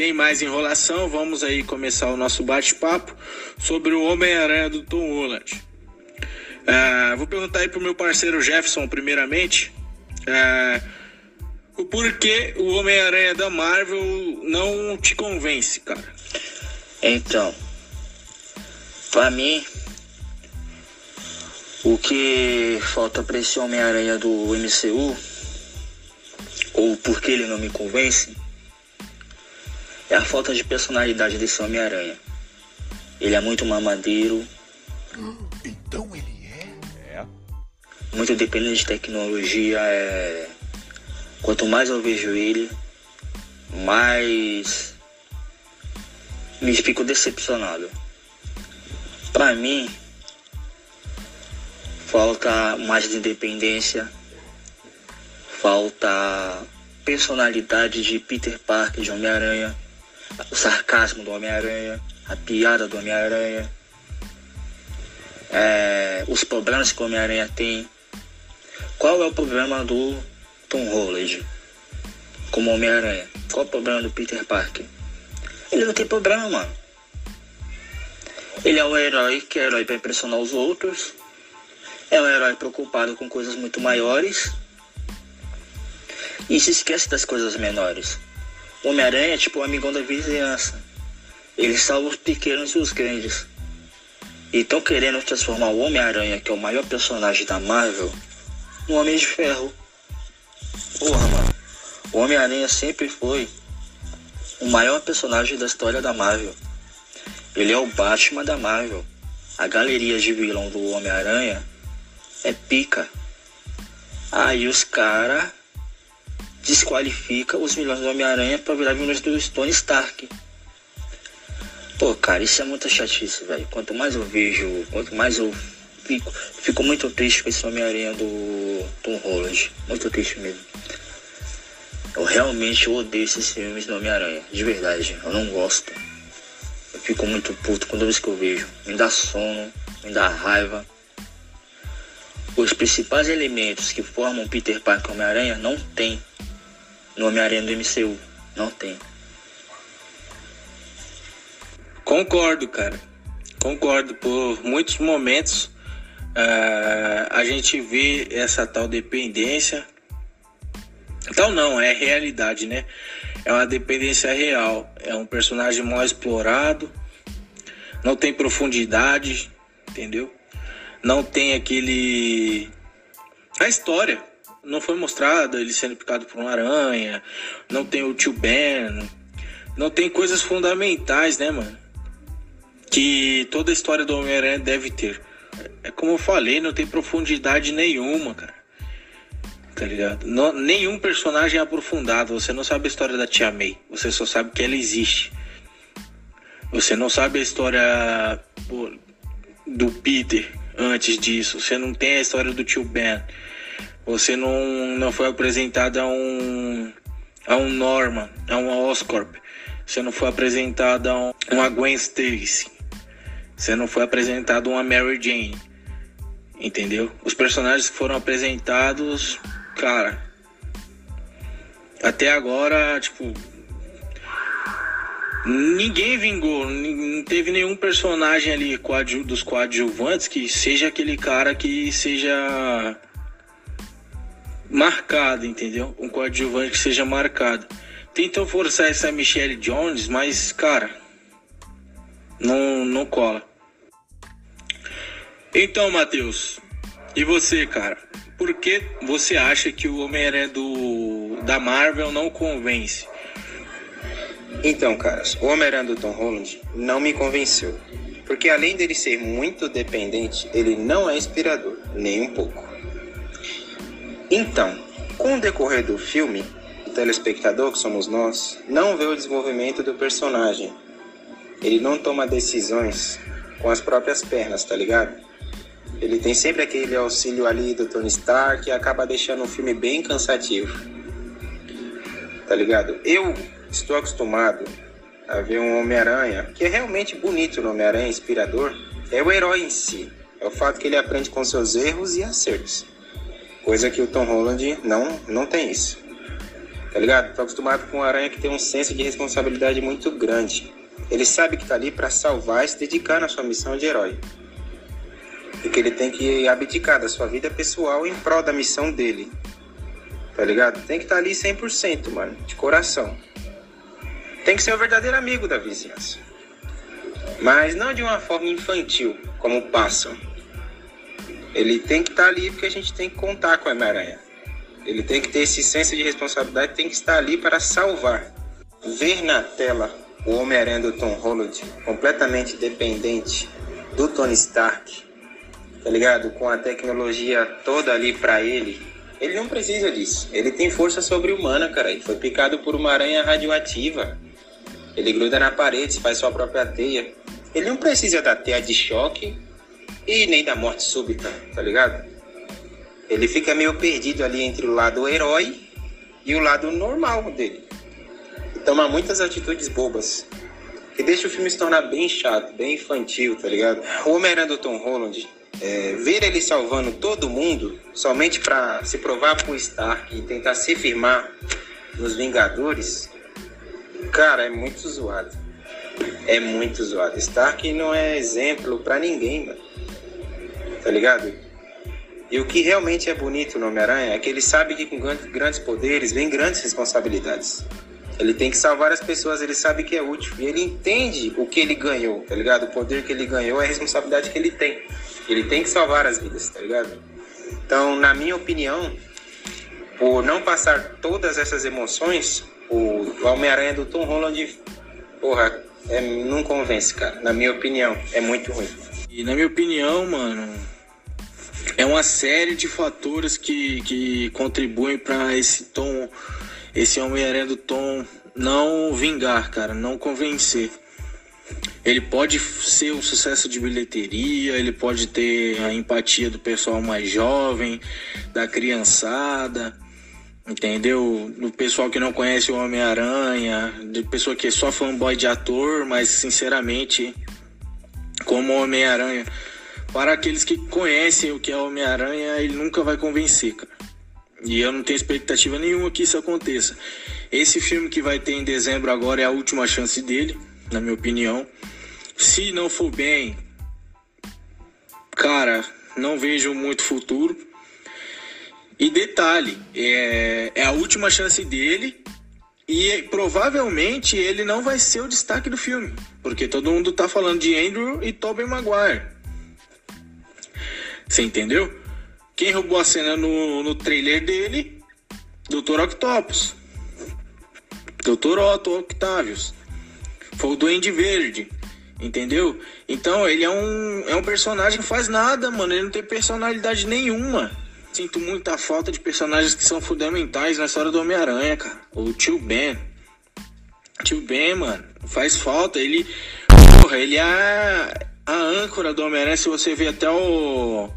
sem mais enrolação, vamos aí começar o nosso bate-papo sobre o Homem-Aranha do Tom Holland. Uh, vou perguntar aí pro meu parceiro Jefferson, primeiramente, uh, o porquê o Homem-Aranha da Marvel não te convence, cara. Então, para mim, o que falta para esse Homem-Aranha do MCU, ou porque ele não me convence, é a falta de personalidade desse Homem-Aranha. Ele é muito mamadeiro. Então ele é? É. Muito dependente de tecnologia. É... Quanto mais eu vejo ele, mais me fico decepcionado. Para mim, falta mais de independência, falta personalidade de Peter Parker, de Homem-Aranha, o sarcasmo do Homem-Aranha, a piada do Homem-Aranha, é, os problemas que o Homem-Aranha tem. Qual é o problema do Tom Holland como Homem-Aranha? Qual é o problema do Peter Parker? Ele não tem problema, mano. Ele é um herói que é herói para impressionar os outros. É um herói preocupado com coisas muito maiores. E se esquece das coisas menores. Homem-Aranha é tipo o amigão da vizinhança. Ele salva os pequenos e os grandes. E estão querendo transformar o Homem-Aranha, que é o maior personagem da Marvel, no Homem de Ferro. Porra, mano. O Homem-Aranha sempre foi o maior personagem da história da Marvel. Ele é o Batman da Marvel. A galeria de vilão do Homem-Aranha é pica. Aí os cara desqualifica os vilões do Homem-Aranha para virar vilões do Stone Stark. Pô, cara, isso é muita chatice, velho. Quanto mais eu vejo, quanto mais eu fico, fico muito triste com esse Homem-Aranha do Tom Holland. Muito triste mesmo. Eu realmente odeio esses filmes do Homem-Aranha, de verdade. Eu não gosto. Eu fico muito puto quando vez que eu vejo. Me dá sono, me dá raiva. Os principais elementos que formam Peter Parker e Homem-Aranha não tem no Homem-Aranha do MCU. Não tem. Concordo, cara. Concordo. Por muitos momentos uh, a gente vê essa tal dependência então não, é realidade, né? É uma dependência real. É um personagem mal explorado, não tem profundidade, entendeu? Não tem aquele. A história não foi mostrada, ele sendo picado por uma aranha, não tem o tio Ben, não tem coisas fundamentais, né, mano? Que toda a história do Homem-Aranha deve ter. É como eu falei, não tem profundidade nenhuma, cara tá ligado? Não, nenhum personagem é aprofundado. Você não sabe a história da Tia May. Você só sabe que ela existe. Você não sabe a história pô, do Peter antes disso. Você não tem a história do tio Ben. Você não, não foi apresentado a um, a um Norman, a um Oscorp. Você não foi apresentado a um, uma Gwen Stacy. Você não foi apresentado a uma Mary Jane. Entendeu? Os personagens que foram apresentados cara, até agora, tipo, ninguém vingou, não teve nenhum personagem ali dos coadjuvantes que seja aquele cara que seja marcado, entendeu? Um coadjuvante que seja marcado. Tentam forçar essa Michelle Jones, mas, cara, não, não cola. Então, Matheus, e você, cara? por que você acha que o Homem-Aranha do da Marvel não convence? Então, caras, o Homem-Aranha do Tom Holland não me convenceu. Porque além dele ser muito dependente, ele não é inspirador, nem um pouco. Então, com o decorrer do filme, o telespectador, que somos nós, não vê o desenvolvimento do personagem. Ele não toma decisões com as próprias pernas, tá ligado? Ele tem sempre aquele auxílio ali do Tony Stark e acaba deixando o filme bem cansativo. Tá ligado? Eu estou acostumado a ver um Homem-Aranha, que é realmente bonito no Homem-Aranha, inspirador, é o herói em si. É o fato que ele aprende com seus erros e acertos. Coisa que o Tom Holland não, não tem isso. tá ligado? Tô acostumado com um aranha que tem um senso de responsabilidade muito grande. Ele sabe que tá ali para salvar e se dedicar na sua missão de herói. E que ele tem que abdicar da sua vida pessoal em prol da missão dele. Tá ligado? Tem que estar tá ali 100%, mano, de coração. Tem que ser o verdadeiro amigo da vizinhança. Mas não de uma forma infantil, como passam. Ele tem que estar tá ali porque a gente tem que contar com a Homem-Aranha. Ele tem que ter esse senso de responsabilidade, tem que estar ali para salvar. Ver na tela o Homem-Aranha do Tom Holland completamente dependente do Tony Stark, tá ligado? Com a tecnologia toda ali para ele. Ele não precisa disso. Ele tem força sobre-humana, cara. Ele foi picado por uma aranha radioativa. Ele gruda na parede, faz sua própria teia. Ele não precisa da teia de choque e nem da morte súbita, tá ligado? Ele fica meio perdido ali entre o lado herói e o lado normal dele. E toma muitas atitudes bobas. Que deixa o filme se tornar bem chato, bem infantil, tá ligado? O Homem-Aranha do Tom Holland, é, ver ele salvando todo mundo somente para se provar pro Stark e tentar se firmar nos Vingadores, cara, é muito zoado. É muito zoado. Stark não é exemplo para ninguém, mano tá ligado? E o que realmente é bonito no Homem-Aranha é que ele sabe que com grandes poderes vem grandes responsabilidades. Ele tem que salvar as pessoas, ele sabe que é útil. E ele entende o que ele ganhou, tá ligado? O poder que ele ganhou é a responsabilidade que ele tem. Ele tem que salvar as vidas, tá ligado? Então, na minha opinião, por não passar todas essas emoções, o Homem-Aranha do Tom Holland, porra, é, não convence, cara. Na minha opinião, é muito ruim. E na minha opinião, mano, é uma série de fatores que, que contribuem para esse tom, esse Homem-Aranha do Tom não vingar, cara, não convencer. Ele pode ser um sucesso de bilheteria, ele pode ter a empatia do pessoal mais jovem, da criançada, entendeu? Do pessoal que não conhece o Homem-Aranha, de pessoa que é só fanboy de ator, mas sinceramente como Homem-Aranha. Para aqueles que conhecem o que é Homem-Aranha, ele nunca vai convencer, cara. E eu não tenho expectativa nenhuma que isso aconteça. Esse filme que vai ter em dezembro agora é a última chance dele, na minha opinião. Se não for bem, cara, não vejo muito futuro. E detalhe, é, é a última chance dele e provavelmente ele não vai ser o destaque do filme, porque todo mundo tá falando de Andrew e Tobey Maguire. Você entendeu? Quem roubou a cena no, no trailer dele? Dr. Octopus. Dr. Otto Octavius. Foi o Duende Verde. Entendeu? Então ele é um, é um personagem que faz nada, mano. Ele não tem personalidade nenhuma. Sinto muita falta de personagens que são fundamentais na história do Homem-Aranha, cara. O tio Ben. Tio Ben, mano, faz falta. Ele. Porra, ele é a, a âncora do Homem-Aranha. Se você ver até o.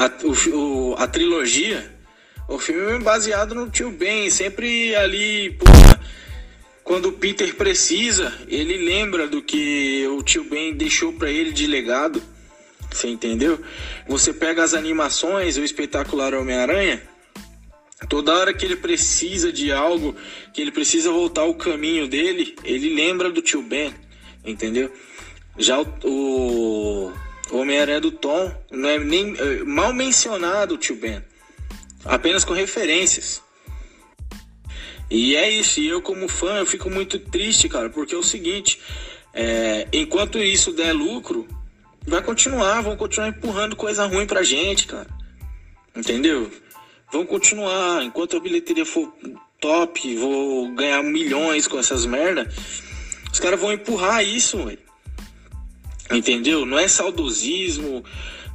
A, o, a trilogia. O filme é baseado no tio Ben. Sempre ali. Quando o Peter precisa, ele lembra do que o tio Ben deixou para ele de legado. Você entendeu? Você pega as animações, o espetacular Homem-Aranha, toda hora que ele precisa de algo, que ele precisa voltar ao caminho dele, ele lembra do tio Ben, entendeu? Já o, o, o Homem-Aranha do Tom não é nem é, mal mencionado tio Ben, apenas com referências. E é isso, e eu como fã eu fico muito triste, cara, porque é o seguinte, é, enquanto isso der lucro, vai continuar, vão continuar empurrando coisa ruim pra gente, cara. Entendeu? Vão continuar, enquanto a bilheteria for top, vou ganhar milhões com essas merda, os caras vão empurrar isso, ué. Entendeu? Não é saudosismo,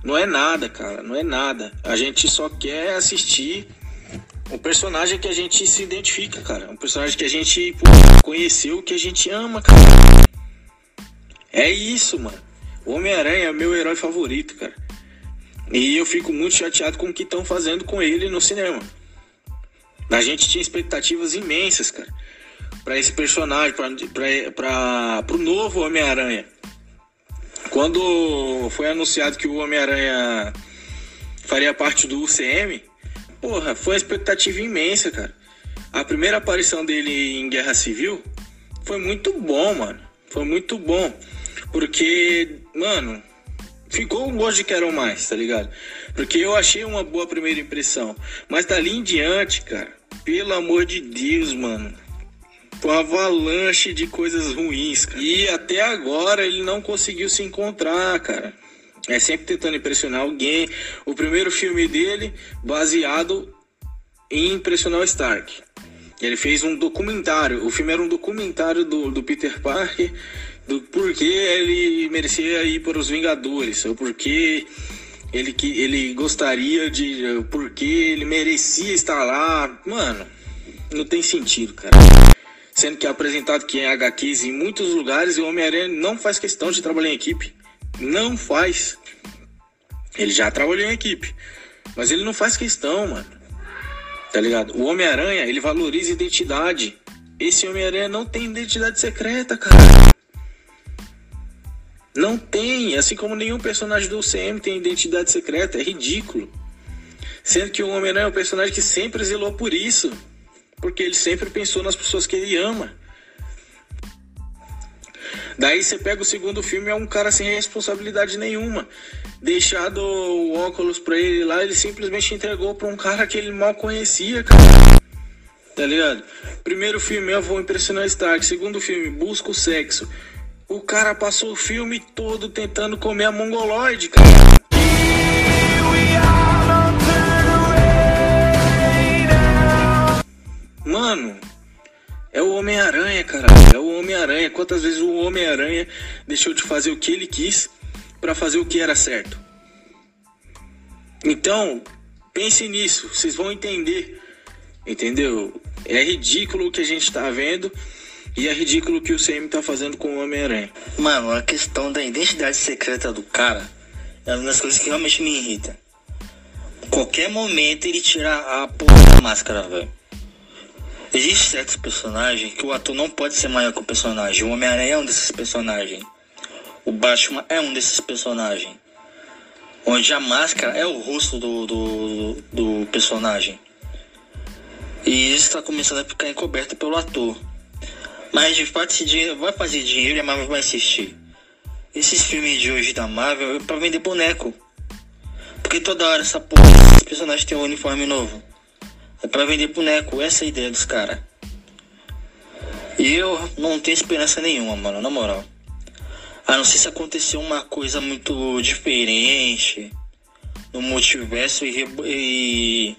não é nada, cara, não é nada. A gente só quer assistir um personagem que a gente se identifica, cara. Um personagem que a gente pô, conheceu, que a gente ama, cara. É isso, mano. O Homem-Aranha é meu herói favorito, cara. E eu fico muito chateado com o que estão fazendo com ele no cinema. A gente tinha expectativas imensas, cara, para esse personagem, para o novo Homem-Aranha. Quando foi anunciado que o Homem-Aranha faria parte do UCM, porra, foi uma expectativa imensa, cara. a primeira aparição dele em Guerra Civil foi muito bom, mano. Foi muito bom. Porque, mano, ficou um gosto de quero mais, tá ligado? Porque eu achei uma boa primeira impressão. Mas dali em diante, cara, pelo amor de Deus, mano. Uma avalanche de coisas ruins, cara. E até agora ele não conseguiu se encontrar, cara. É sempre tentando impressionar alguém. O primeiro filme dele, baseado em impressionar o Stark. Ele fez um documentário. O filme era um documentário do, do Peter Parker do porquê ele merecia ir para os Vingadores, ou porquê ele que ele gostaria de, porquê ele merecia estar lá, mano, não tem sentido, cara. Sendo que é apresentado que em HQs em muitos lugares o Homem-Aranha não faz questão de trabalhar em equipe, não faz. Ele já trabalhou em equipe, mas ele não faz questão, mano. Tá ligado? O Homem-Aranha, ele valoriza identidade. Esse Homem-Aranha não tem identidade secreta, cara. Não tem, assim como nenhum personagem do UCM tem identidade secreta, é ridículo. Sendo que o Homem-Aranha é um personagem que sempre zelou por isso, porque ele sempre pensou nas pessoas que ele ama. Daí você pega o segundo filme, é um cara sem responsabilidade nenhuma. Deixado o óculos pra ele lá, ele simplesmente entregou pra um cara que ele mal conhecia, cara. Tá ligado? Primeiro filme, eu vou impressionar Stark. Segundo filme, busca o sexo. O cara passou o filme todo tentando comer a mongoloide, cara. Mano, é o Homem-Aranha, cara. É o Homem-Aranha. Quantas vezes o Homem-Aranha deixou de fazer o que ele quis para fazer o que era certo? Então, pense nisso. Vocês vão entender. Entendeu? É ridículo o que a gente tá vendo. E é ridículo o que o CM tá fazendo com o Homem-Aranha. Mano, a questão da identidade secreta do cara é uma das coisas que realmente me irrita. Qualquer momento ele tira a porra da máscara, velho. Existem certos personagens que o ator não pode ser maior que o personagem. O Homem-Aranha é um desses personagens. O Batman é um desses personagens. Onde a máscara é o rosto do, do, do personagem. E isso está começando a ficar encoberto pelo ator. Mas de fato esse dinheiro vai fazer dinheiro e a Marvel vai assistir. Esses filmes de hoje da Marvel é pra vender boneco. Porque toda hora essa porra, esses personagens têm um uniforme novo. É pra vender boneco, essa é a ideia dos caras. E eu não tenho esperança nenhuma, mano, na moral. A não ser se acontecer uma coisa muito diferente no multiverso e, e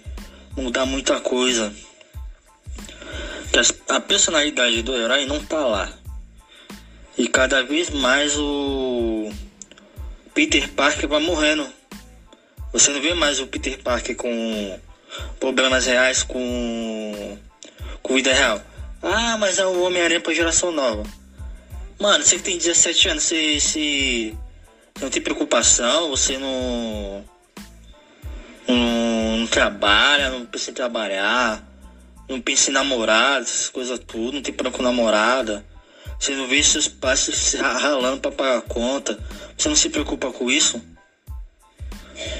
mudar muita coisa que a personalidade do herói não tá lá. E cada vez mais o Peter Parker vai morrendo. Você não vê mais o Peter Parker com problemas reais com, com vida real. Ah, mas é o Homem-Aranha pra geração nova. Mano, você que tem 17 anos, você, você não tem preocupação, você não, não, não trabalha, não precisa trabalhar não pensa em namorada, essas coisas tudo, não tem problema com namorada. Você não vê seus pais se ralando pra pagar a conta. Você não se preocupa com isso?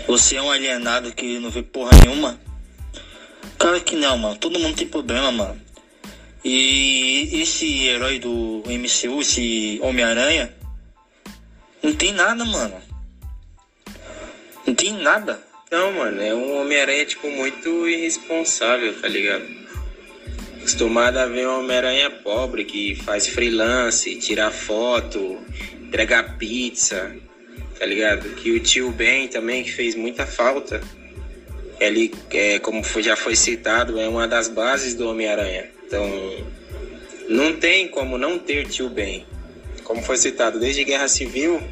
Você é um alienado que não vê porra nenhuma? Claro que não, mano. Todo mundo tem problema, mano. E esse herói do MCU, esse Homem-Aranha, não tem nada, mano. Não tem nada. Não, mano, é um Homem-Aranha, tipo, muito irresponsável, tá ligado? acostumado a ver um Homem-Aranha pobre que faz freelance, tira foto, entrega pizza, tá ligado? Que o tio Ben também, que fez muita falta. Ele, é, como já foi citado, é uma das bases do Homem-Aranha. Então, não tem como não ter tio Ben. Como foi citado, desde Guerra Civil,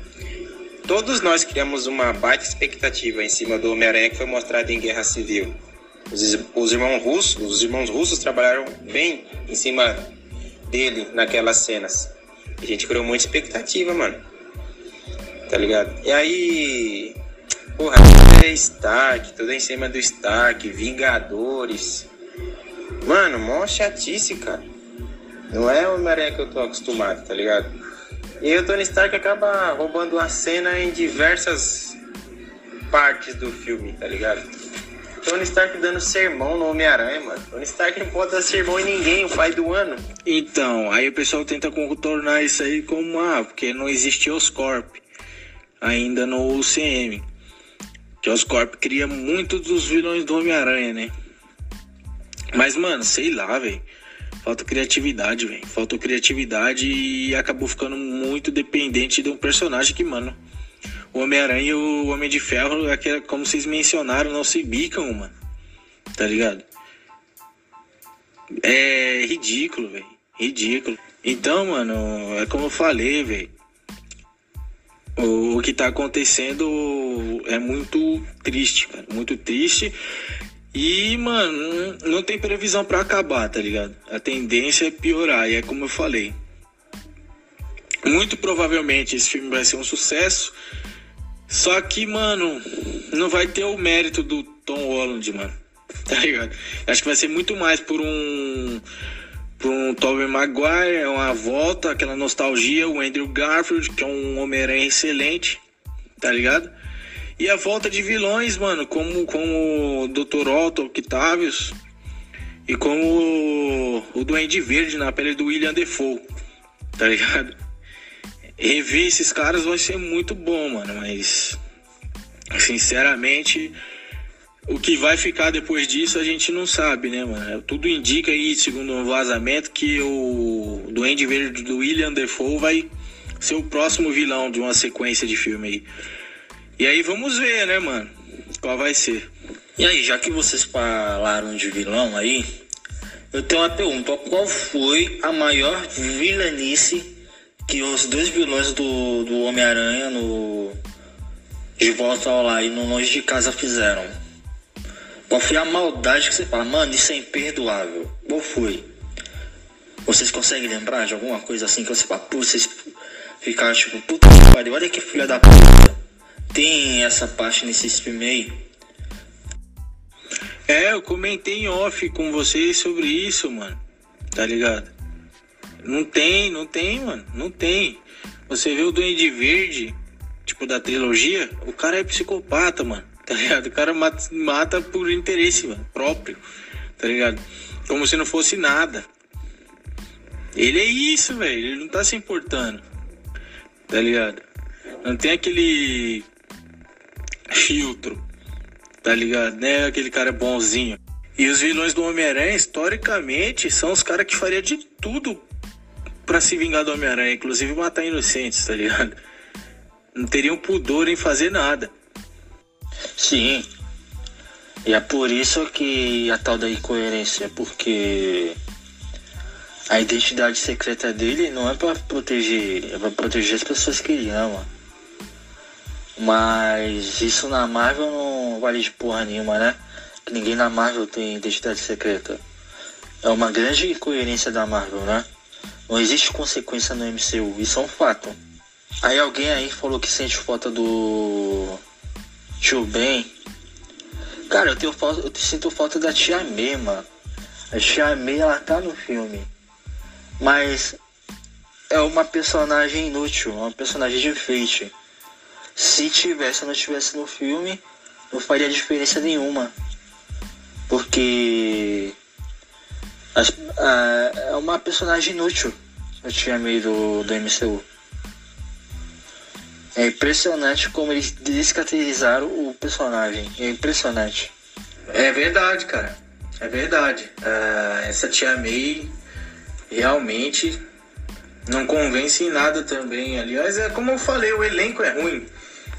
todos nós criamos uma baita expectativa em cima do Homem-Aranha que foi mostrado em Guerra Civil. Os, os irmãos russos, os irmãos russos trabalharam bem em cima dele naquelas cenas. A gente criou muita expectativa, mano. Tá ligado? E aí, porra, tudo é Stark, tudo é em cima do Stark, Vingadores. Mano, mó chatice, cara. Não é o Homem-Aranha que eu tô acostumado, tá ligado? E o Tony Stark acaba roubando a cena em diversas partes do filme, tá ligado? Tony Stark dando sermão no Homem-Aranha, mano. Tony Stark não pode dar sermão em ninguém, o pai do ano. Então, aí o pessoal tenta contornar isso aí como, ah, porque não existe Oscorp ainda no UCM. Que Oscorp cria muitos dos vilões do Homem-Aranha, né? Mas, mano, sei lá, velho. Falta criatividade, velho. Faltou criatividade e acabou ficando muito dependente de um personagem que, mano, o Homem-Aranha e o Homem de Ferro, aquela, como vocês mencionaram, não se bicam, mano. Tá ligado? É ridículo, velho. Ridículo. Então, mano, é como eu falei, velho. O, que tá acontecendo é muito triste, cara. Muito triste. E, mano, não tem previsão para acabar, tá ligado? A tendência é piorar, e é como eu falei. Muito provavelmente esse filme vai ser um sucesso. Só que, mano, não vai ter o mérito do Tom Holland, mano. Tá ligado? Acho que vai ser muito mais por um. Por um Tobey Maguire, uma volta, aquela nostalgia, o Andrew Garfield, que é um Homem-Aranha excelente, tá ligado? E a volta de vilões, mano, como, como o Dr. Otto Octavius e como o Duende Verde na pele do William Defoe, tá ligado? Rever esses caras vai ser muito bom, mano, mas sinceramente o que vai ficar depois disso a gente não sabe, né, mano? Tudo indica aí, segundo um vazamento, que o Duende Verde do William Defoe vai ser o próximo vilão de uma sequência de filme aí. E aí vamos ver, né, mano? Qual vai ser. E aí, já que vocês falaram de vilão aí, eu tenho uma pergunta. Qual foi a maior vilanice que os dois vilões do, do Homem-Aranha no De Volta ao Lar e no Longe de Casa fizeram? Qual foi a maldade que você fala, mano, isso é imperdoável? Qual foi? Vocês conseguem lembrar de alguma coisa assim que você fala, pô, vocês ficaram tipo, puta que pariu, olha que filha da puta tem essa parte nesse filme aí? É, eu comentei em off com vocês sobre isso, mano. Tá ligado? Não tem, não tem, mano. Não tem. Você vê o Duende Verde, tipo da trilogia, o cara é psicopata, mano. Tá ligado? O cara mata, mata por interesse, mano, próprio. Tá ligado? Como se não fosse nada. Ele é isso, velho. Ele não tá se importando. Tá ligado? Não tem aquele filtro, tá ligado? Né? Aquele cara bonzinho. E os vilões do Homem-Aranha, historicamente, são os caras que faria de tudo para se vingar do Homem-Aranha, inclusive matar inocentes, tá ligado? Não teriam pudor em fazer nada. Sim. E é por isso que a tal da incoerência, porque a identidade secreta dele não é para proteger, é pra proteger as pessoas que ele ama. Mas isso na Marvel não vale de porra nenhuma, né? Que ninguém na Marvel tem identidade secreta. É uma grande incoerência da Marvel, né? Não existe consequência no MCU, isso é um fato. Aí alguém aí falou que sente falta do Tio Ben. Cara, eu tenho falta, eu sinto falta da Tia May, mano. A Tia May, ela tá no filme. Mas é uma personagem inútil, uma personagem de enfeite se tivesse ou não tivesse no filme, não faria diferença nenhuma. Porque as, a, é uma personagem inútil eu tinha meio do, do MCU. É impressionante como eles descaracterizaram o personagem. É impressionante. É verdade, cara. É verdade. Uh, essa tia May realmente não convence em nada também. Aliás, é como eu falei, o elenco é ruim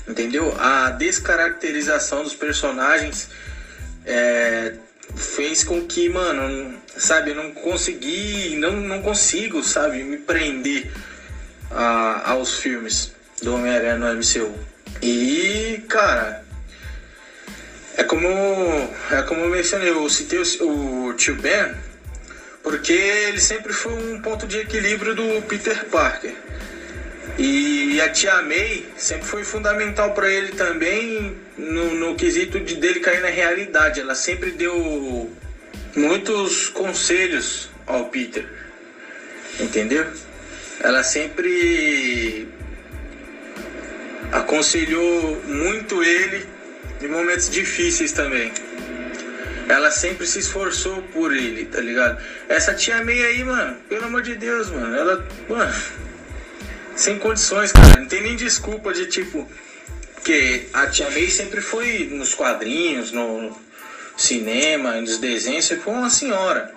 entendeu? A descaracterização dos personagens é, fez com que, mano, sabe, não consegui, não, não consigo, sabe, me prender a, aos filmes do Homem-Aranha no MCU. E, cara, é como, é como eu mencionei, eu citei o, o tio Ben, porque ele sempre foi um ponto de equilíbrio do Peter Parker. E a tia May sempre foi fundamental para ele também no, no quesito de dele cair na realidade. Ela sempre deu muitos conselhos ao Peter, entendeu? Ela sempre aconselhou muito ele em momentos difíceis também. Ela sempre se esforçou por ele, tá ligado? Essa tia meia aí, mano, pelo amor de Deus, mano, ela, mano, sem condições, cara, não tem nem desculpa de tipo, porque a tia May sempre foi nos quadrinhos, no cinema, nos desenhos, sempre foi uma senhora.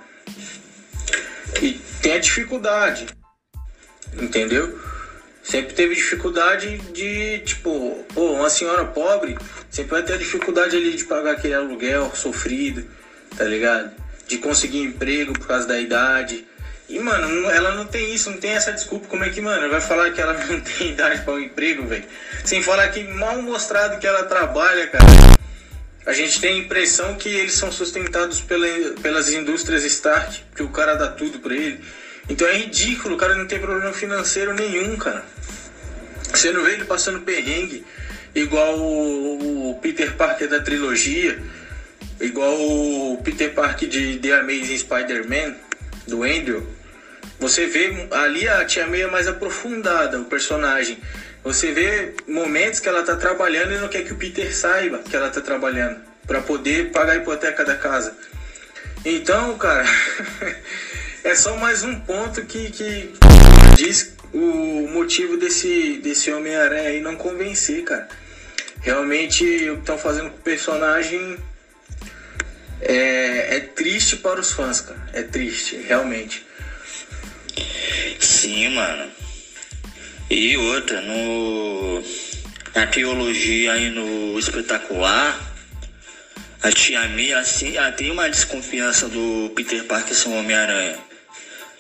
E tem a dificuldade, entendeu? Sempre teve dificuldade de, tipo, pô, uma senhora pobre sempre vai ter dificuldade ali de pagar aquele aluguel sofrido, tá ligado? De conseguir emprego por causa da idade. E, mano, ela não tem isso, não tem essa desculpa. Como é que, mano, vai falar que ela não tem idade para um emprego, velho? Sem falar que mal mostrado que ela trabalha, cara. A gente tem a impressão que eles são sustentados pela, pelas indústrias start, que o cara dá tudo pra ele. Então é ridículo, o cara não tem problema financeiro nenhum, cara. Você não vê ele passando perrengue, igual o, Peter Parker da trilogia, igual o Peter Parker de The Amazing Spider-Man, do Andrew. Você vê ali a Tia May é mais aprofundada, o personagem. Você vê momentos que ela tá trabalhando e não quer que o Peter saiba que ela tá trabalhando para poder pagar a hipoteca da casa. Então, cara, é só mais um ponto que, que diz o motivo desse, desse Homem-Aranha aí não convencer, cara. Realmente o que estão fazendo com o personagem é, é triste para os fãs, cara. É triste, realmente. Sim, mano. E outra, no. Na teologia e no espetacular, a tia Mia, assim, tem uma desconfiança do Peter Parker ser Homem-Aranha.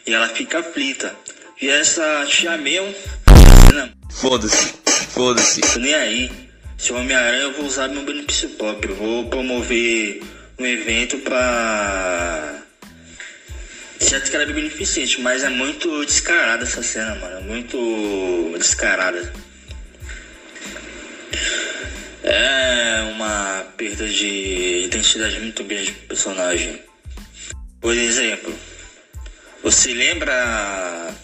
E ela fica aflita. E essa tia Mia. Foda-se, foda-se. Nem aí. Se Homem-Aranha, eu vou usar meu benefício próprio. Vou promover um evento pra certo que ela é beneficente, mas é muito descarada essa cena, mano. É muito descarada. É uma perda de identidade muito grande pro personagem. Por exemplo, você lembra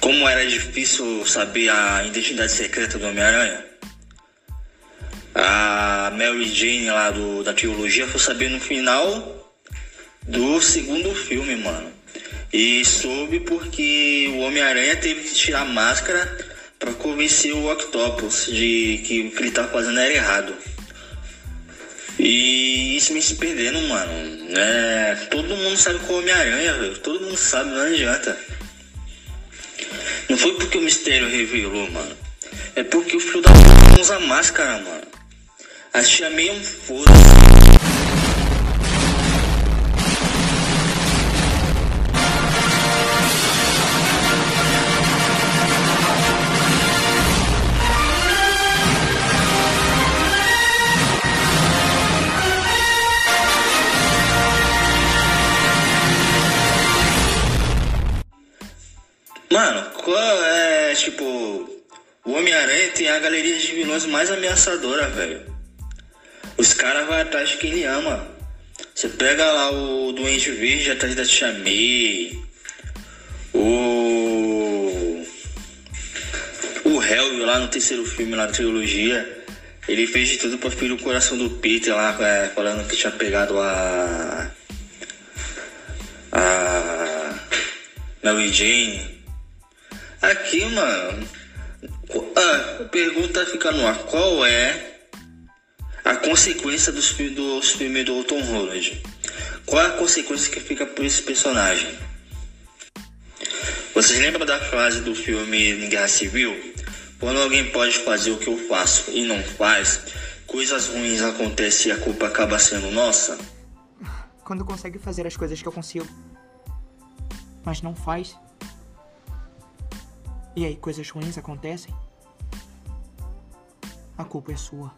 como era difícil saber a identidade secreta do Homem-Aranha? A Mary Jane lá do, da trilogia foi saber no final do segundo filme, mano. E soube porque o Homem-Aranha teve que tirar a máscara para convencer o Octopus de que o que ele tava fazendo era errado. E isso me se perdendo, mano. É, todo mundo sabe que é o Homem-Aranha, velho. Todo mundo sabe, não adianta. Não foi porque o mistério revelou, mano. É porque o filho da puta usa máscara, mano. Achei meio um foda tipo, o Homem-Aranha tem a galeria de vilões mais ameaçadora, velho. Os caras vão atrás de quem ele ama. Você pega lá o Doente Verde atrás da Tia May. O. O Hell lá no terceiro filme, na trilogia. Ele fez de tudo pra ferir o coração do Peter lá, é, falando que tinha pegado a. A. Mary Jane. Aqui, mano, a pergunta fica no ar: qual é a consequência dos, filmes do Tom Holland? Qual é a consequência que fica por esse personagem? Vocês lembram da frase do filme Guerra Civil? Quando alguém pode fazer o que eu faço e não faz, coisas ruins acontecem e a culpa acaba sendo nossa? Quando consegue fazer as coisas que eu consigo, mas não faz, e aí coisas ruins acontecem, a culpa é sua.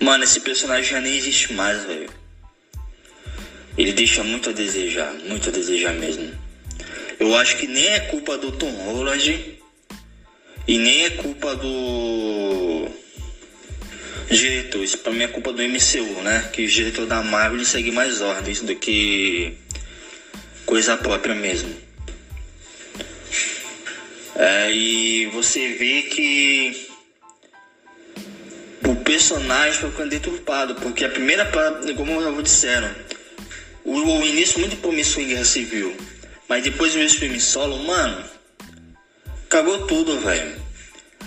Mano, esse personagem já nem existe mais, velho. Ele deixa muito a desejar, muito a desejar mesmo. Eu acho que nem é culpa do Tom Holland e nem é culpa do diretor. Isso pra mim é culpa do MCU, né? Que o diretor da Marvel segue mais ordens do que coisa própria mesmo. É, e você vê que o personagem foi ficando deturpado, porque a primeira como eu disseram, o, o início muito promissor em Guerra Civil, mas depois meus filmes solo, mano, cagou tudo, velho.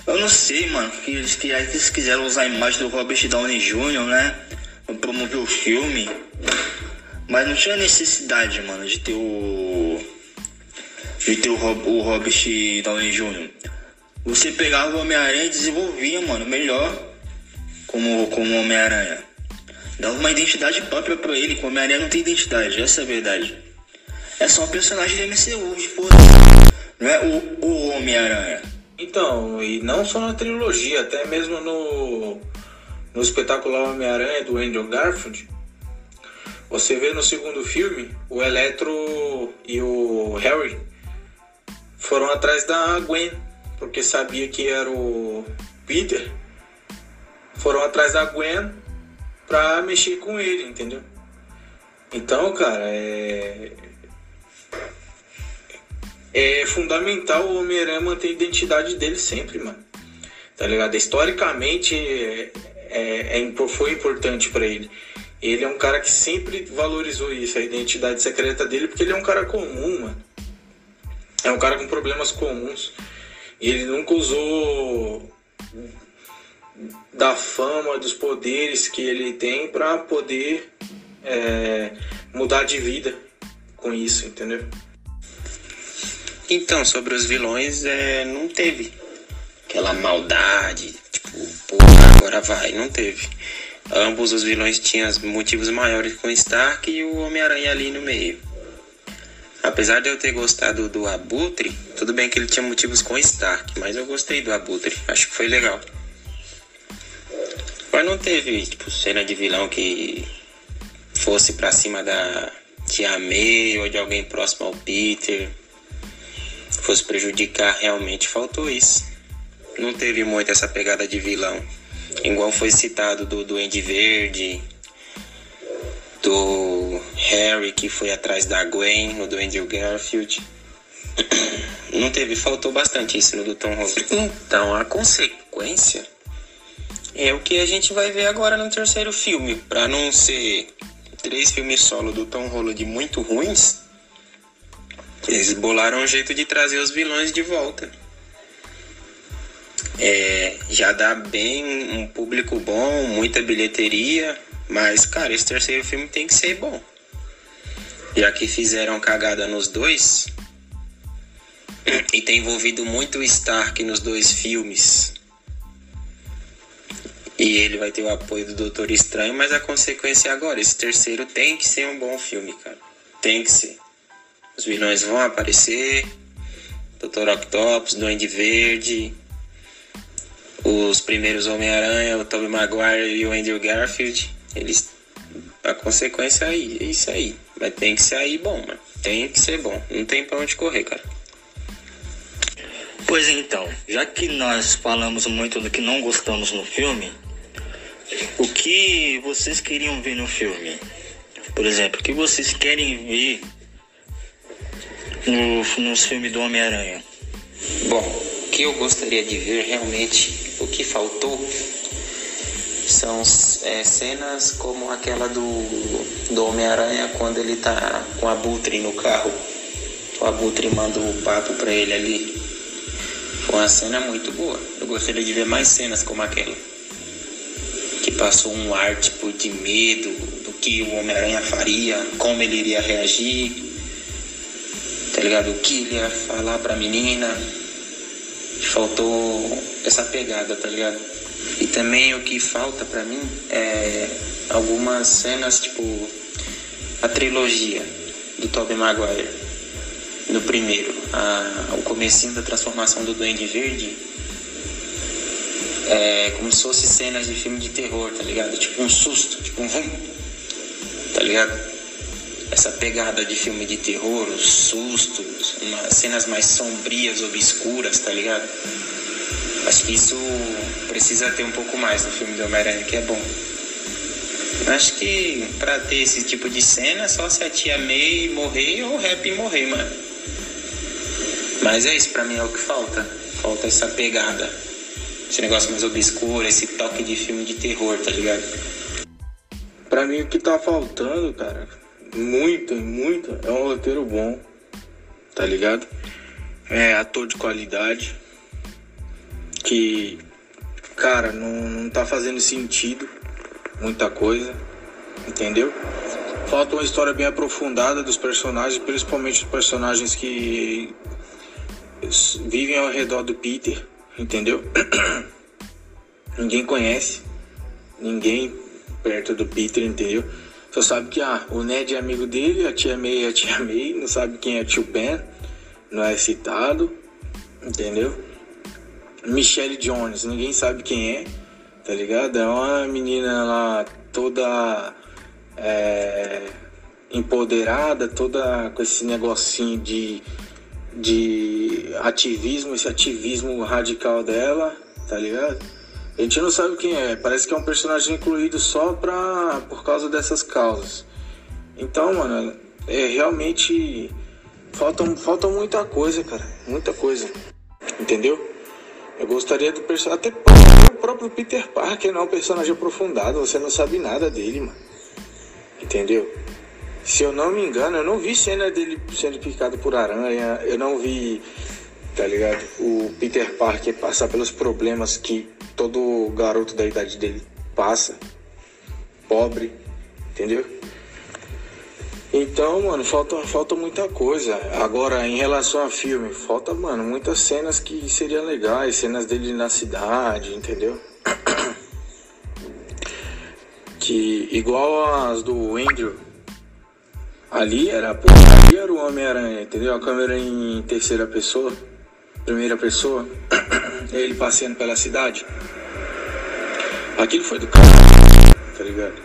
Eu não sei, mano, que eles, que eles quiseram usar a imagem do Robert Downey Jr., né? Pra promover o filme. Mas não tinha necessidade, mano, de ter o. De ter o, Rob, o Robert Downey Jr. Você pegava o Homem-Aranha e desenvolvia, mano, melhor como, como Homem-Aranha. Dava uma identidade própria pra ele, que o Homem-Aranha não tem identidade, essa é a verdade. É só um personagem do MCU, de porra. Não é o, o Homem-Aranha. Então, e não só na trilogia, até mesmo no, no espetacular Homem-Aranha do Andrew Garfield, você vê no segundo filme o Eletro e o Harry foram atrás da Gwen, porque sabia que era o Peter. Foram atrás da Gwen pra mexer com ele, entendeu? Então, cara, é. É fundamental o Homem-Aranha manter a identidade dele sempre, mano. Tá ligado? Historicamente é, é, é foi importante para ele. Ele é um cara que sempre valorizou isso, a identidade secreta dele, porque ele é um cara comum, mano. É um cara com problemas comuns. E ele nunca usou da fama, dos poderes que ele tem para poder é, mudar de vida com isso, entendeu? Então, sobre os vilões, é, não teve aquela maldade, tipo, pô, agora vai, não teve. Ambos os vilões tinham motivos maiores com Stark e o Homem-Aranha ali no meio. Apesar de eu ter gostado do Abutre, tudo bem que ele tinha motivos com Stark, mas eu gostei do Abutre, acho que foi legal. Mas não teve, tipo, cena de vilão que fosse pra cima da Tia May ou de alguém próximo ao Peter, fosse prejudicar realmente, faltou isso. Não teve muito essa pegada de vilão. Igual foi citado do Duende Verde, do Harry que foi atrás da Gwen, no do Andrew Garfield. Não teve, faltou bastante isso no do Tom Holland. Então, a consequência é o que a gente vai ver agora no terceiro filme. Para não ser três filmes solo do Tom Holland muito ruins, eles bolaram um jeito de trazer os vilões de volta. É, já dá bem um público bom, muita bilheteria, mas cara, esse terceiro filme tem que ser bom. Já que fizeram cagada nos dois e tem envolvido muito o Stark nos dois filmes. E ele vai ter o apoio do Doutor Estranho, mas a consequência é agora, esse terceiro tem que ser um bom filme, cara. Tem que ser. Os vilões vão aparecer, Doutor Octopus, Duende Verde, os primeiros Homem-Aranha, o Tobey Maguire e o Andrew Garfield, eles a consequência é aí, é isso aí. Mas tem que sair bom, mano. Tem que ser bom. Não tem pra onde correr, cara. Pois então, já que nós falamos muito do que não gostamos no filme, o que vocês queriam ver no filme? Por exemplo, o que vocês querem ver no, nos filmes do Homem-Aranha? Bom, que eu gostaria de ver realmente, o que faltou são é, cenas como aquela do, do Homem-Aranha quando ele tá com a Abutre no carro. O Abutre manda o papo pra ele ali. Foi uma cena muito boa. Eu gostaria de ver mais cenas como aquela. Que passou um ar tipo de medo do que o Homem-Aranha faria, como ele iria reagir. Tá ligado? O que ele ia falar pra menina. Faltou essa pegada, tá ligado? E também o que falta para mim é algumas cenas, tipo a trilogia do Tobey Maguire. No primeiro, a, o comecinho da transformação do Duende Verde é como se fosse cenas de filme de terror, tá ligado? Tipo um susto, tipo um vum, tá ligado? Essa pegada de filme de terror, os sustos, cenas mais sombrias, obscuras, tá ligado? Acho que isso precisa ter um pouco mais no filme do Homem-Aranha, que é bom. Acho que pra ter esse tipo de cena, só se a tia May morrer ou o Rap morrer, mano. Mas é isso, pra mim é o que falta. Falta essa pegada. esse negócio mais obscuro, esse toque de filme de terror, tá ligado? Pra mim o que tá faltando, cara, muito, muito, é um roteiro bom, tá ligado? É ator de qualidade, que, cara, não, não tá fazendo sentido muita coisa, entendeu? Falta uma história bem aprofundada dos personagens, principalmente os personagens que vivem ao redor do Peter, entendeu? ninguém conhece, ninguém perto do Peter, entendeu? Só sabe que ah, o Ned é amigo dele, a tia May é a tia May, não sabe quem é tio Ben, não é citado, entendeu? Michelle Jones, ninguém sabe quem é, tá ligado? É uma menina lá toda é, empoderada, toda com esse negocinho de, de ativismo, esse ativismo radical dela, tá ligado? A gente não sabe quem é, parece que é um personagem incluído só pra, por causa dessas causas. Então, mano, é realmente. Falta, falta muita coisa, cara. Muita coisa. Entendeu? Eu gostaria do personagem. Até o próprio Peter Parker não é um personagem aprofundado, você não sabe nada dele, mano. Entendeu? Se eu não me engano, eu não vi cena dele sendo picado por aranha, eu não vi, tá ligado? O Peter Parker passar pelos problemas que todo garoto da idade dele passa. Pobre, entendeu? Então, mano, falta, falta muita coisa. Agora, em relação a filme, falta, mano, muitas cenas que seriam legais, cenas dele na cidade, entendeu? Que igual as do Andrew. Ali era, ali era o Homem-Aranha, entendeu? A câmera em terceira pessoa, primeira pessoa, ele passeando pela cidade. Aquilo foi do caralho, tá ligado?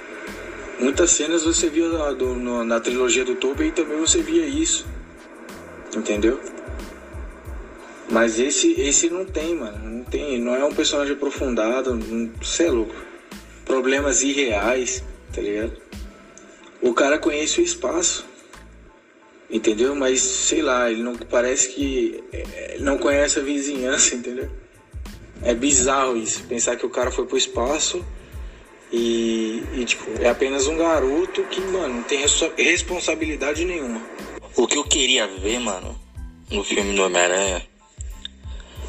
Muitas cenas você via na, do, no, na trilogia do Tobey e também você via isso. Entendeu? Mas esse, esse não tem, mano. Não tem. Não é um personagem aprofundado. Você é louco. Problemas irreais, tá ligado? O cara conhece o espaço. Entendeu? Mas sei lá, ele não parece que é, não conhece a vizinhança, entendeu? É bizarro isso. Pensar que o cara foi pro espaço e, e, tipo, é apenas um garoto que, mano, não tem responsabilidade nenhuma. O que eu queria ver, mano, no filme do Homem-Aranha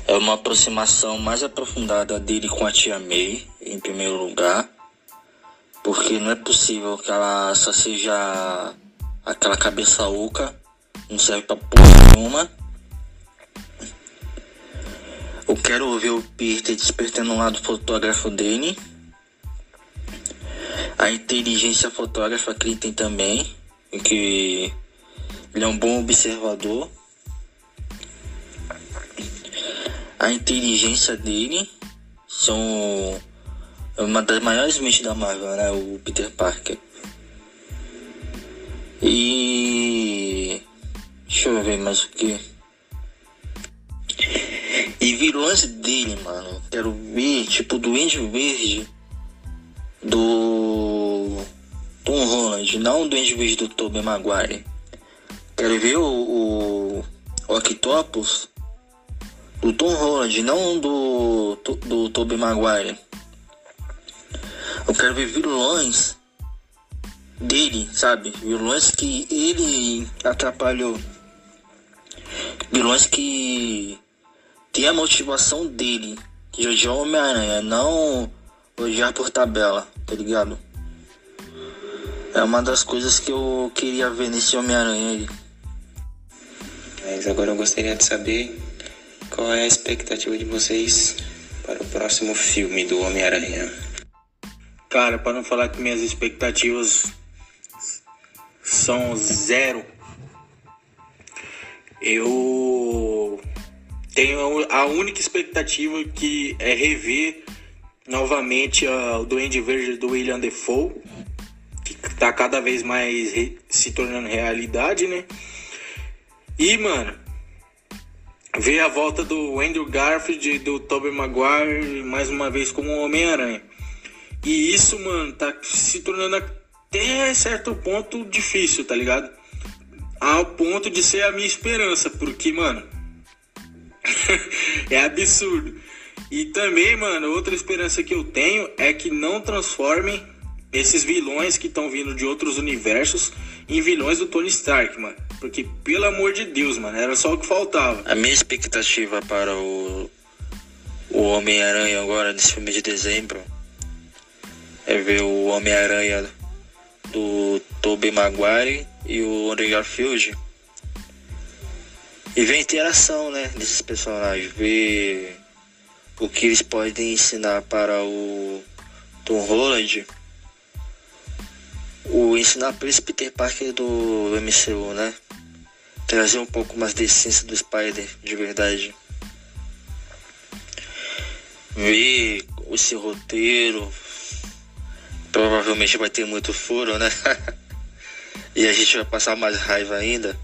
é uma aproximação mais aprofundada dele com a tia May, em primeiro lugar. Porque não é possível que ela só seja aquela cabeça oca, não serve pra porra nenhuma. Eu quero ver o Peter despertando um lado fotógrafo dele a inteligência fotógrafa que ele tem também, que ele é um bom observador. A inteligência dele são uma das maiores mentes da Marvel, né? O Peter Parker. E deixa eu ver mais o que. E vilões dele, mano. Quero ver, tipo, Duende Verde do Tom Holland, não do Duende do Tobey Maguire. Quero ver o, o, o Octopus do Tom Holland, não do, do Tobey Maguire. Eu quero ver vilões dele, sabe? Vilões que ele atrapalhou. Vilões que tem a motivação dele, que hoje é Homem-Aranha, não odiar por tabela, tá ligado? É uma das coisas que eu queria ver nesse Homem-Aranha aí. Mas agora eu gostaria de saber qual é a expectativa de vocês para o próximo filme do Homem-Aranha. Cara, para não falar que minhas expectativas são zero, eu tenho a única expectativa que é rever novamente o Duende Verde do William Defoe, que tá cada vez mais se tornando realidade, né? E, mano, ver a volta do Andrew Garfield e do Tobey Maguire mais uma vez como Homem-Aranha. E isso, mano, tá se tornando até certo ponto difícil, tá ligado? Ao ponto de ser a minha esperança, porque, mano, é absurdo E também, mano, outra esperança que eu tenho é que não transformem esses vilões que estão vindo de outros universos em vilões do Tony Stark, mano. Porque, pelo amor de Deus, mano, era só o que faltava. A minha expectativa para o, o Homem-Aranha agora, nesse filme de dezembro, é ver o Homem-Aranha do Tobey Maguire e o Andrew Garfield. E ver a interação, né, desses personagens. Ver o que eles podem ensinar para o Tom Holland o ensinar para esse Peter Parker do MCU, né? Trazer um pouco mais de essência do Spider, de verdade. Ver esse roteiro. Provavelmente vai ter muito furo, né? e a gente vai passar mais raiva ainda.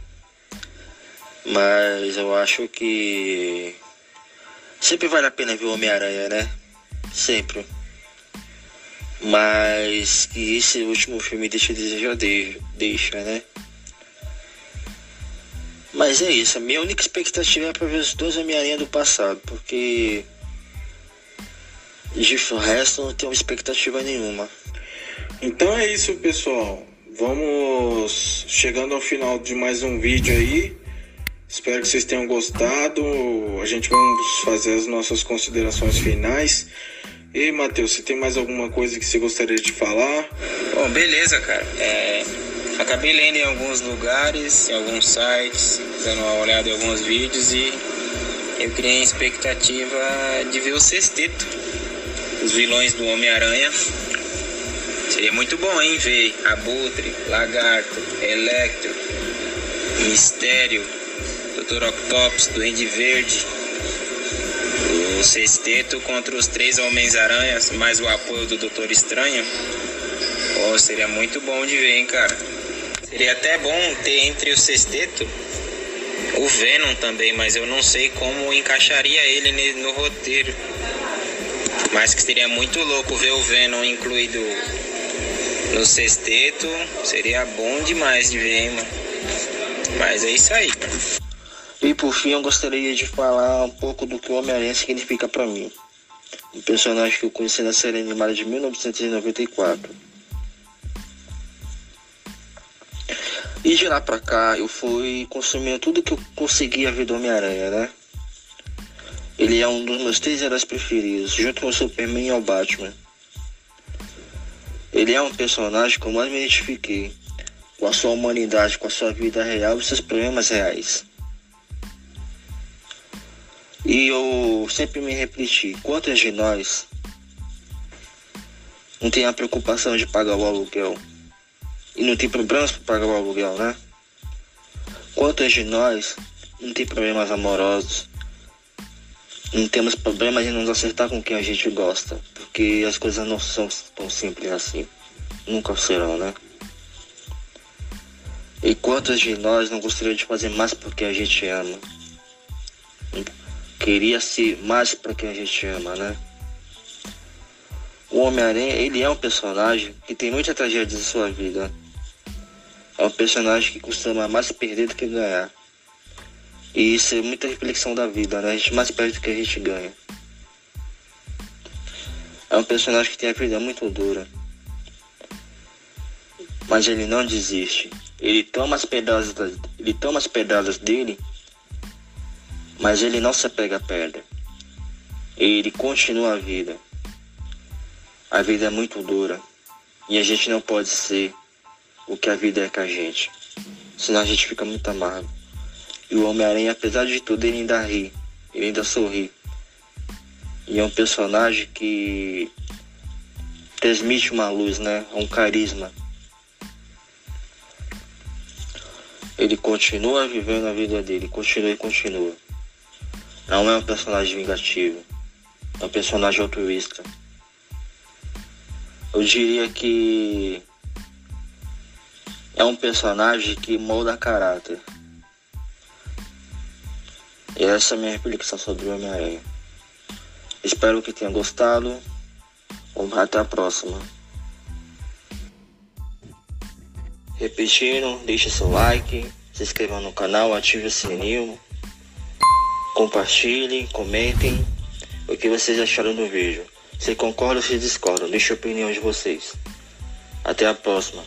Mas eu acho que sempre vale a pena ver o Homem-Aranha, né? Sempre. Mas que esse último filme deixa a deixa, né? Mas é isso, a minha única expectativa é para ver os dois Homem-Aranha do passado, porque de resto não tenho expectativa nenhuma. Então é isso, pessoal. Vamos chegando ao final de mais um vídeo aí. Espero que vocês tenham gostado. A gente vamos fazer as nossas considerações finais. E Matheus, você tem mais alguma coisa que você gostaria de falar? Bom, beleza, cara. É, acabei lendo em alguns lugares, em alguns sites, dando uma olhada em alguns vídeos e eu criei a expectativa de ver o sexteto, os vilões do Homem-Aranha. Seria muito bom, hein, ver Abutre, Lagarto, Electro, Mistério, Dr. Octopus, Duende Verde, o sexteto contra os três Homens-Aranhas, mais o apoio do Doutor Estranho. Oh, seria muito bom de ver, hein, cara. Seria até bom ter entre o sexteto o Venom também, mas eu não sei como encaixaria ele no roteiro. Mas que seria muito louco ver o Venom incluído no sexteto. Seria bom demais de ver, hein, mano. Mas é isso aí. E por fim, eu gostaria de falar um pouco do que o Homem-Aranha significa para mim. Um personagem que eu conheci na série animada de 1994. E de lá pra cá, eu fui consumindo tudo que eu conseguia ver do Homem-Aranha, né? Ele é um dos meus três heróis preferidos, junto com o Superman e o Batman. Ele é um personagem que eu mais me identifiquei com a sua humanidade, com a sua vida real e seus problemas reais. E eu sempre me refleti, quantos de nós não tem a preocupação de pagar o aluguel? E não tem problemas para pagar o aluguel, né? Quantos de nós não tem problemas amorosos? Não temos problemas de nos acertar com quem a gente gosta, porque as coisas não são tão simples assim. Nunca serão, né? E quantos de nós não gostariam de fazer mais porque a gente ama? queria ser mais para quem a gente ama, né? O Homem-Aranha, ele é um personagem que tem muita tragédia em sua vida. É um personagem que costuma mais perder do que ganhar. E isso é muita reflexão da vida, né? A gente mais perde do que a gente ganha. É um personagem que tem a vida muito dura. Mas ele não desiste. Ele toma as pedradas, ele toma as pedradas dele mas ele não se apega à pedra. Ele continua a vida. A vida é muito dura e a gente não pode ser o que a vida é com a gente, senão a gente fica muito amargo. E o Homem-Aranha, apesar de tudo, ele ainda ri, ele ainda sorri. E é um personagem que transmite uma luz, né? Um carisma. Ele continua vivendo a vida dele, continua e continua. Não é um personagem vingativo. É um personagem altruísta. Eu diria que é um personagem que molda caráter. E essa é a minha reflexão sobre o Homem-Aranha. Espero que tenha gostado. Até a próxima. Repetindo, deixe seu like, se inscreva no canal, ative o sininho compartilhem, comentem o que vocês acharam do vídeo. Se concordam ou se discordam, deixe a opinião de vocês. Até a próxima.